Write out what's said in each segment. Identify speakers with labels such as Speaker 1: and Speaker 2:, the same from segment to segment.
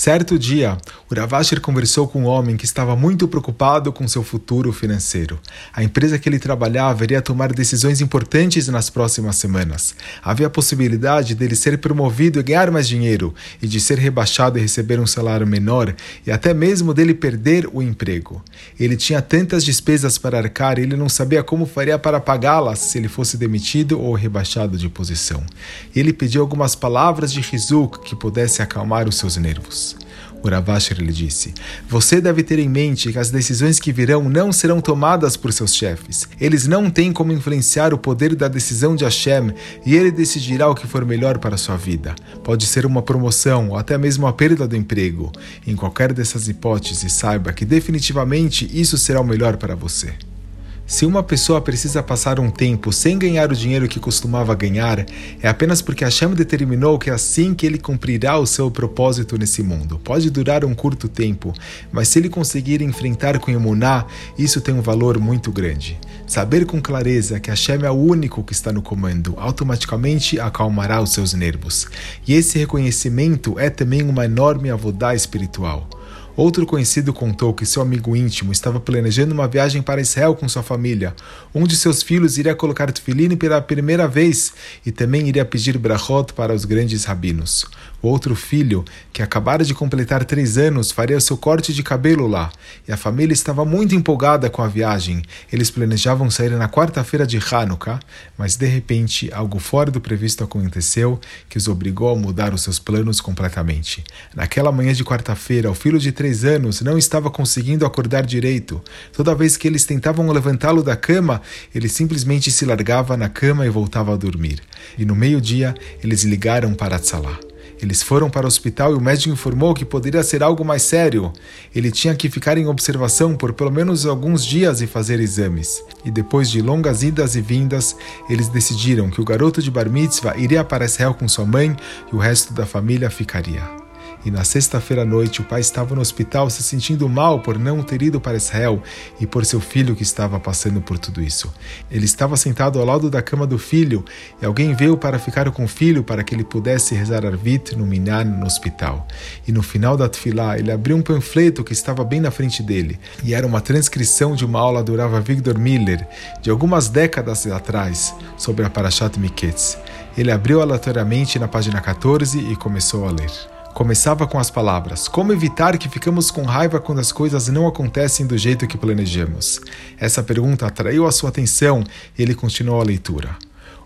Speaker 1: Certo dia, Uravashir conversou com um homem que estava muito preocupado com seu futuro financeiro. A empresa que ele trabalhava iria tomar decisões importantes nas próximas semanas. Havia a possibilidade dele ser promovido e ganhar mais dinheiro, e de ser rebaixado e receber um salário menor, e até mesmo dele perder o emprego. Ele tinha tantas despesas para arcar e ele não sabia como faria para pagá-las se ele fosse demitido ou rebaixado de posição. Ele pediu algumas palavras de Rizuk que pudesse acalmar os seus nervos. Uravashir lhe disse: Você deve ter em mente que as decisões que virão não serão tomadas por seus chefes. Eles não têm como influenciar o poder da decisão de Hashem e ele decidirá o que for melhor para sua vida. Pode ser uma promoção ou até mesmo a perda do emprego. Em qualquer dessas hipóteses, saiba que definitivamente isso será o melhor para você. Se uma pessoa precisa passar um tempo sem ganhar o dinheiro que costumava ganhar, é apenas porque Hashem determinou que é assim que ele cumprirá o seu propósito nesse mundo. Pode durar um curto tempo, mas se ele conseguir enfrentar com Emuná, isso tem um valor muito grande. Saber com clareza que Hashem é o único que está no comando automaticamente acalmará os seus nervos. E esse reconhecimento é também uma enorme avodá espiritual. Outro conhecido contou que seu amigo íntimo estava planejando uma viagem para Israel com sua família. Um de seus filhos iria colocar tefilim pela primeira vez e também iria pedir brachot para os grandes rabinos. O outro filho, que acabara de completar três anos, faria seu corte de cabelo lá, e a família estava muito empolgada com a viagem. Eles planejavam sair na quarta-feira de Hanukkah, mas de repente algo fora do previsto aconteceu que os obrigou a mudar os seus planos completamente. Naquela manhã de quarta-feira, o filho de três anos não estava conseguindo acordar direito. Toda vez que eles tentavam levantá-lo da cama, ele simplesmente se largava na cama e voltava a dormir. E no meio-dia, eles ligaram para Tzalá. Eles foram para o hospital e o médico informou que poderia ser algo mais sério. Ele tinha que ficar em observação por pelo menos alguns dias e fazer exames. E depois de longas idas e vindas, eles decidiram que o garoto de Bar Mitzvah iria para Israel com sua mãe e o resto da família ficaria. E na sexta-feira à noite, o pai estava no hospital se sentindo mal por não ter ido para Israel e por seu filho que estava passando por tudo isso. Ele estava sentado ao lado da cama do filho e alguém veio para ficar com o filho para que ele pudesse rezar Arvit no Minan no hospital. E no final da tefilá, ele abriu um panfleto que estava bem na frente dele e era uma transcrição de uma aula do Rav Victor Miller de algumas décadas atrás sobre a Parashat Miketz. Ele abriu aleatoriamente na página 14 e começou a ler. Começava com as palavras: Como evitar que ficamos com raiva quando as coisas não acontecem do jeito que planejamos? Essa pergunta atraiu a sua atenção e ele continuou a leitura.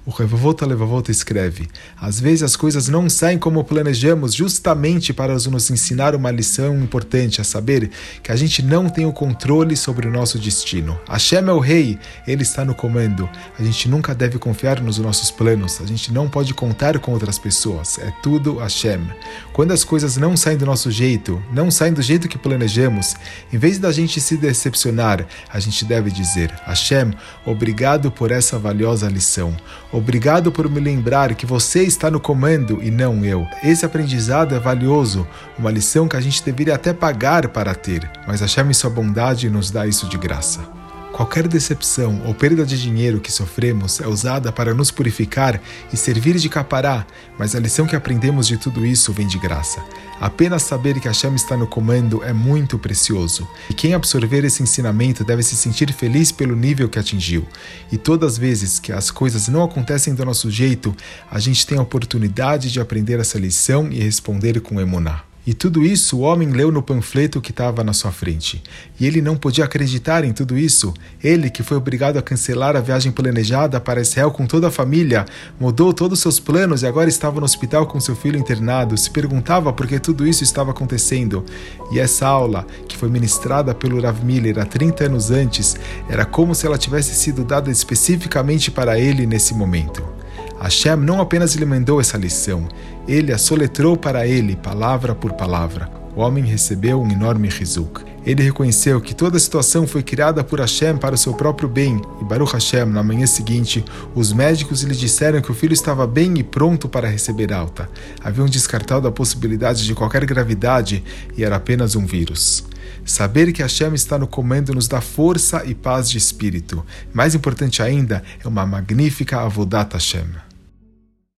Speaker 1: O Revavota Levavota escreve: Às vezes as coisas não saem como planejamos, justamente para nos ensinar uma lição importante, a saber que a gente não tem o controle sobre o nosso destino. Hashem é o rei, ele está no comando. A gente nunca deve confiar nos nossos planos, a gente não pode contar com outras pessoas, é tudo Hashem. Quando as coisas não saem do nosso jeito, não saem do jeito que planejamos, em vez da gente se decepcionar, a gente deve dizer: Hashem, obrigado por essa valiosa lição. Obrigado por me lembrar que você está no comando e não eu. Esse aprendizado é valioso, uma lição que a gente deveria até pagar para ter, mas a em sua bondade nos dá isso de graça. Qualquer decepção ou perda de dinheiro que sofremos é usada para nos purificar e servir de capará, mas a lição que aprendemos de tudo isso vem de graça. Apenas saber que Hashem está no comando é muito precioso, e quem absorver esse ensinamento deve se sentir feliz pelo nível que atingiu. E todas as vezes que as coisas não acontecem do nosso jeito, a gente tem a oportunidade de aprender essa lição e responder com emuná. E tudo isso o homem leu no panfleto que estava na sua frente. E ele não podia acreditar em tudo isso. Ele, que foi obrigado a cancelar a viagem planejada para Israel com toda a família, mudou todos os seus planos e agora estava no hospital com seu filho internado, se perguntava por que tudo isso estava acontecendo. E essa aula, que foi ministrada pelo Rav Miller há 30 anos antes, era como se ela tivesse sido dada especificamente para ele nesse momento. Hashem não apenas lhe mandou essa lição, ele a soletrou para ele, palavra por palavra. O homem recebeu um enorme rizuk. Ele reconheceu que toda a situação foi criada por Hashem para o seu próprio bem, e Baruch Hashem, na manhã seguinte, os médicos lhe disseram que o filho estava bem e pronto para receber alta. Haviam descartado a possibilidade de qualquer gravidade e era apenas um vírus. Saber que Hashem está no comando nos dá força e paz de espírito. Mais importante ainda, é uma magnífica avodat Hashem.